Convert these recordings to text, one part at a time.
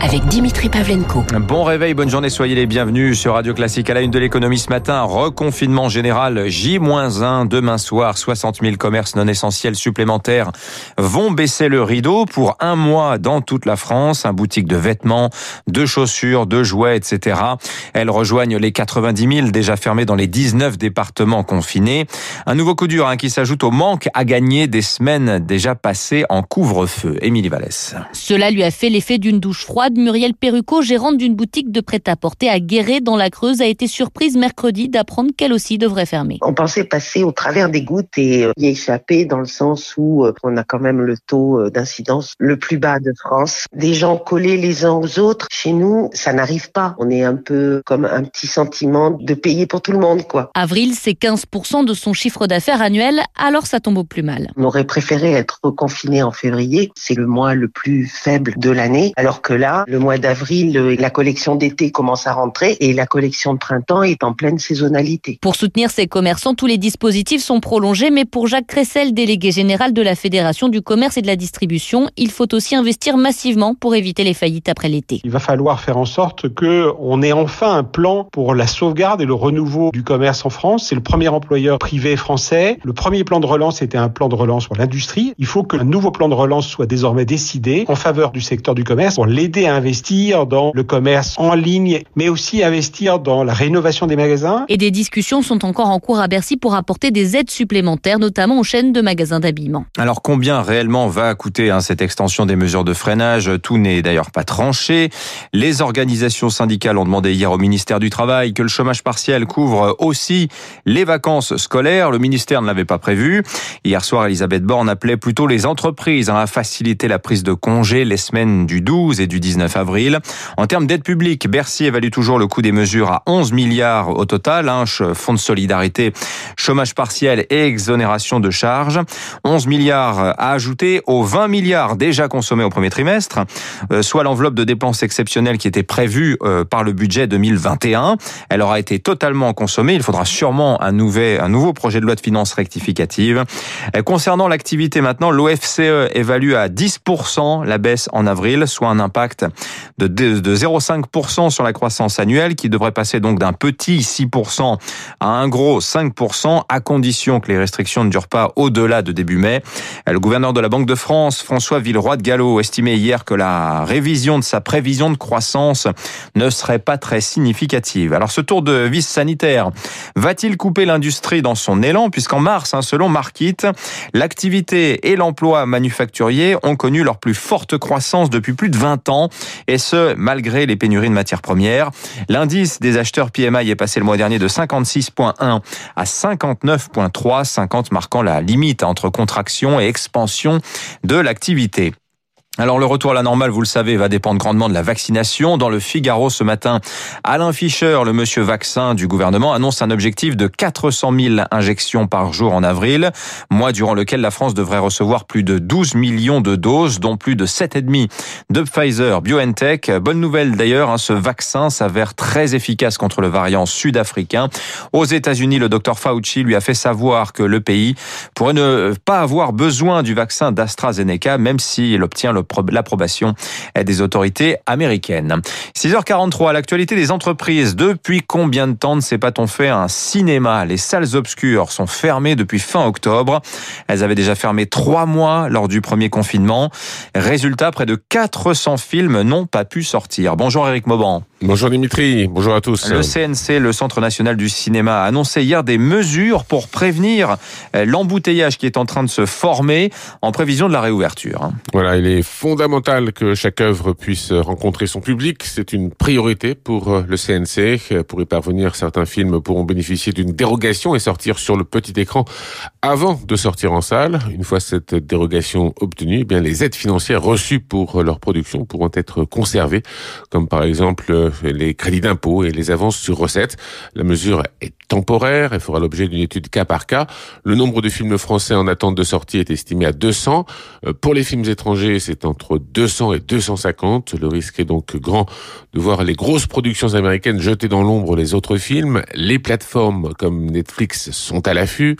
avec Dimitri Pavlenko. Bon réveil, bonne journée, soyez les bienvenus sur Radio Classique à la une de l'économie ce matin. Reconfinement général J-1 demain soir. 60 000 commerces non essentiels supplémentaires vont baisser le rideau pour un mois dans toute la France. Un boutique de vêtements, de chaussures, de jouets, etc. Elles rejoignent les 90 000 déjà fermés dans les 19 départements confinés. Un nouveau coup dur hein, qui s'ajoute au manque à gagner des semaines déjà passées en couvre-feu. Émilie Vallès. Cela lui a fait l'effet d'une douche froide Muriel Perrucot, gérante d'une boutique de prêt-à-porter à Guéret dans la Creuse, a été surprise mercredi d'apprendre qu'elle aussi devrait fermer. On pensait passer au travers des gouttes et euh, y échapper dans le sens où euh, on a quand même le taux euh, d'incidence le plus bas de France. Des gens collés les uns aux autres, chez nous, ça n'arrive pas. On est un peu comme un petit sentiment de payer pour tout le monde, quoi. Avril, c'est 15% de son chiffre d'affaires annuel, alors ça tombe au plus mal. On aurait préféré être confiné en février. C'est le mois le plus faible de l'année, alors que là, le mois d'avril, la collection d'été commence à rentrer et la collection de printemps est en pleine saisonnalité. Pour soutenir ces commerçants, tous les dispositifs sont prolongés, mais pour Jacques Cressel, délégué général de la Fédération du commerce et de la distribution, il faut aussi investir massivement pour éviter les faillites après l'été. Il va falloir faire en sorte que on ait enfin un plan pour la sauvegarde et le renouveau du commerce en France. C'est le premier employeur privé français. Le premier plan de relance était un plan de relance pour l'industrie. Il faut que un nouveau plan de relance soit désormais décidé en faveur du secteur du commerce pour l'aider à investir dans le commerce en ligne, mais aussi investir dans la rénovation des magasins. Et des discussions sont encore en cours à Bercy pour apporter des aides supplémentaires, notamment aux chaînes de magasins d'habillement. Alors combien réellement va coûter hein, cette extension des mesures de freinage? Tout n'est d'ailleurs pas tranché. Les organisations syndicales ont demandé hier au ministère du Travail que le chômage partiel couvre aussi les vacances scolaires. Le ministère ne l'avait pas prévu. Hier soir, Elisabeth Borne appelait plutôt les entreprises hein, à faciliter la prise de congés les semaines du 12 et du 19 En termes d'aide publique, Bercy évalue toujours le coût des mesures à 11 milliards au total, hein, fonds de solidarité, chômage partiel et exonération de charges. 11 milliards à ajouter aux 20 milliards déjà consommés au premier trimestre, euh, soit l'enveloppe de dépenses exceptionnelles qui était prévue euh, par le budget 2021. Elle aura été totalement consommée. Il faudra sûrement un, nouvel, un nouveau projet de loi de finances rectificative. Euh, concernant l'activité maintenant, l'OFCE évalue à 10% la baisse en avril, soit un impact de, de 0,5% sur la croissance annuelle qui devrait passer donc d'un petit 6% à un gros 5% à condition que les restrictions ne durent pas au-delà de début mai. Le gouverneur de la Banque de France, François Villeroy de Gallo, estimait hier que la révision de sa prévision de croissance ne serait pas très significative. Alors ce tour de vis sanitaire va-t-il couper l'industrie dans son élan? Puisqu'en mars, hein, selon Markit, l'activité et l'emploi manufacturier ont connu leur plus forte croissance depuis plus de 20 ans et ce, malgré les pénuries de matières premières. L'indice des acheteurs PMI est passé le mois dernier de 56,1 à 59,3, 50 marquant la limite entre contraction et expansion de l'activité. Alors le retour à la normale, vous le savez, va dépendre grandement de la vaccination. Dans le Figaro ce matin, Alain Fischer, le monsieur vaccin du gouvernement, annonce un objectif de 400 000 injections par jour en avril, mois durant lequel la France devrait recevoir plus de 12 millions de doses, dont plus de 7,5 de Pfizer BioNTech. Bonne nouvelle d'ailleurs, hein, ce vaccin s'avère très efficace contre le variant sud-africain. Aux États-Unis, le docteur Fauci lui a fait savoir que le pays pourrait ne pas avoir besoin du vaccin d'AstraZeneca, même s'il obtient le l'approbation des autorités américaines. 6h43, l'actualité des entreprises. Depuis combien de temps ne s'est pas-on fait un cinéma? Les salles obscures sont fermées depuis fin octobre. Elles avaient déjà fermé trois mois lors du premier confinement. Résultat, près de 400 films n'ont pas pu sortir. Bonjour Eric Mauban. Bonjour Dimitri, bonjour à tous. Le CNC, le Centre national du cinéma, a annoncé hier des mesures pour prévenir l'embouteillage qui est en train de se former en prévision de la réouverture. Voilà, il est fondamental que chaque œuvre puisse rencontrer son public. C'est une priorité pour le CNC. Pour y parvenir, certains films pourront bénéficier d'une dérogation et sortir sur le petit écran avant de sortir en salle. Une fois cette dérogation obtenue, eh bien les aides financières reçues pour leur production pourront être conservées, comme par exemple les crédits d'impôt et les avances sur recettes. La mesure est temporaire et fera l'objet d'une étude cas par cas. Le nombre de films français en attente de sortie est estimé à 200. Euh, pour les films étrangers, c'est entre 200 et 250. Le risque est donc grand de voir les grosses productions américaines jeter dans l'ombre les autres films. Les plateformes comme Netflix sont à l'affût.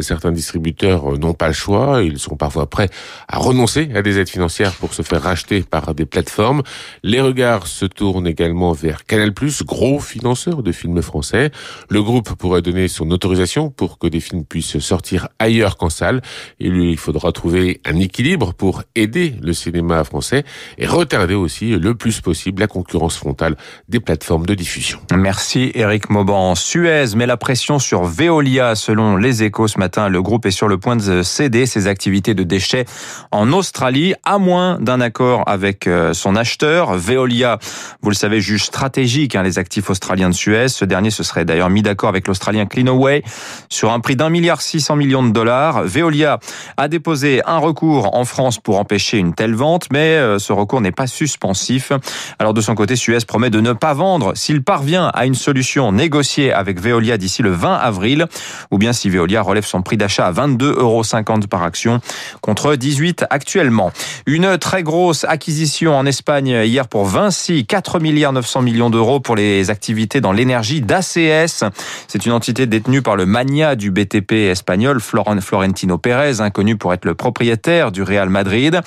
Certains distributeurs n'ont pas le choix. Ils sont parfois prêts à renoncer à des aides financières pour se faire racheter par des plateformes. Les regards se tournent également vers Canal+, gros financeur de films français. Le groupe pourrait donner son autorisation pour que des films puissent sortir ailleurs qu'en salle. Et lui, il faudra trouver un équilibre pour aider le cinéma français et retarder aussi le plus possible la concurrence frontale des plateformes de diffusion. Merci Eric Mauban. Suez met la pression sur Veolia. Selon les échos ce matin, le groupe est sur le point de céder ses activités de déchets en Australie, à moins d'un accord avec euh, son acheteur. Veolia, vous le savez, juge stratégique hein, les actifs australiens de Suez. Ce dernier se serait d'ailleurs mis d'accord avec l'Australien Cleanaway sur un prix d'un milliard six cents millions de dollars. Veolia a déposé un recours en France pour empêcher une telle mais euh, ce recours n'est pas suspensif. Alors de son côté, Suez promet de ne pas vendre s'il parvient à une solution négociée avec Veolia d'ici le 20 avril, ou bien si Veolia relève son prix d'achat à 22,50 euros par action contre 18 actuellement. Une très grosse acquisition en Espagne hier pour Vinci, 4 milliards 900 millions d'euros pour les activités dans l'énergie d'ACS. C'est une entité détenue par le mania du BTP espagnol, Florentino Pérez, inconnu pour être le propriétaire du Real Madrid.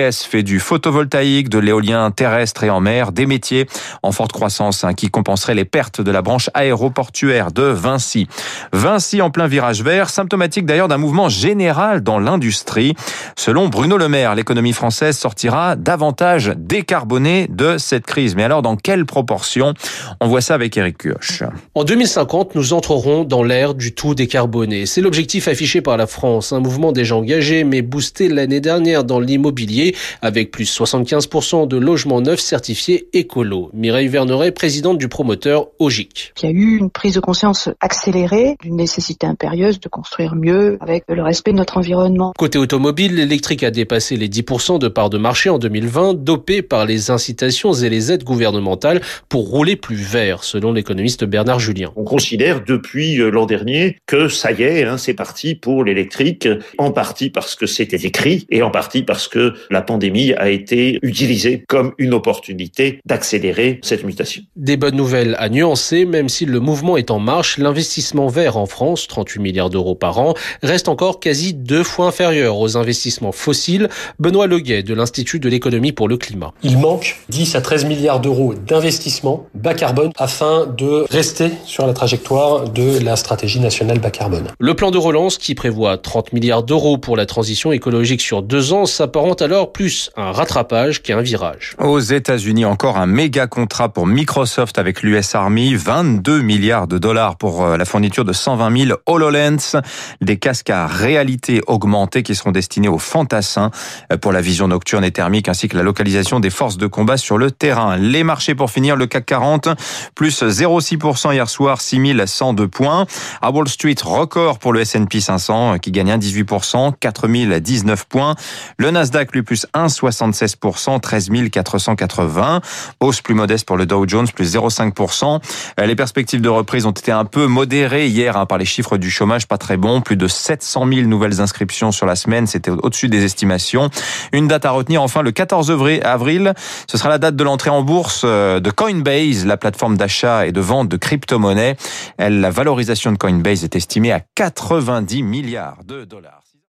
Fait du photovoltaïque, de l'éolien terrestre et en mer, des métiers en forte croissance hein, qui compenseraient les pertes de la branche aéroportuaire de Vinci. Vinci en plein virage vert, symptomatique d'ailleurs d'un mouvement général dans l'industrie. Selon Bruno Le Maire, l'économie française sortira davantage décarbonée de cette crise. Mais alors dans quelle proportion? On voit ça avec Eric Kioch. En 2050, nous entrerons dans l'ère du tout décarboné. C'est l'objectif affiché par la France, un mouvement déjà engagé mais boosté l'année dernière dans l'immobilier avec plus 75% de logements neufs certifiés écolo. Mireille Verneret, présidente du promoteur OGIC. Il y a eu une prise de conscience accélérée d'une nécessité impérieuse de construire mieux avec le respect de notre environnement. Côté automobile, l'électrique a dépassé les 10% de parts de marché en 2020, dopé par les incitations et les aides gouvernementales pour rouler plus vert, selon l'économiste Bernard Julien. On considère depuis euh, l'an dernier que ça y est, hein, c'est parti pour l'électrique, en partie parce que c'était écrit et en partie parce que la pandémie a été utilisée comme une opportunité d'accélérer cette mutation. Des bonnes nouvelles à nuancer, même si le mouvement est en marche, l'investissement vert en France, 38 milliards d'euros par an, reste encore quasi deux fois inférieur aux investissements fossiles. Benoît Leguet de l'Institut de l'économie pour le climat. Il manque 10 à 13 milliards d'euros d'investissement bas carbone afin de rester sur la trajectoire de la stratégie nationale bas carbone. Le plan de relance qui prévoit 30 milliards d'euros pour la transition écologique sur deux ans s'apparente alors plus à un rattrapage qu'à un virage. Aux États-Unis, encore un méga contrat pour Microsoft avec l'US Army, 22 milliards de dollars pour euh, la fourniture de 120 000 HoloLens, des casques à réalité augmentée qui seront destinés aux fantassins euh, pour la vision nocturne et thermique ainsi que la localisation des forces de combat sur le terrain. Les marchés pour finir, le CAC 40 plus 0,6% hier soir, 6102 points. À Wall Street, record pour le S&P 500 qui gagne 1,18%, 4019 points. Le Nasdaq lui plus 1,76%, 13 480. Hausse plus modeste pour le Dow Jones, plus 0,5%. Euh, les perspectives de reprise ont été un peu modérées hier hein, par les chiffres du chômage, pas très bons. Plus de 700 000 nouvelles inscriptions sur la semaine, c'était au-dessus des estimations. Une date à retenir enfin le 14 avril. Ce sera la date de l'entrée en bourse euh, de Coinbase, la plateforme d'achat et de vente de crypto-monnaies. La valorisation de Coinbase est estimée à 90 milliards de dollars.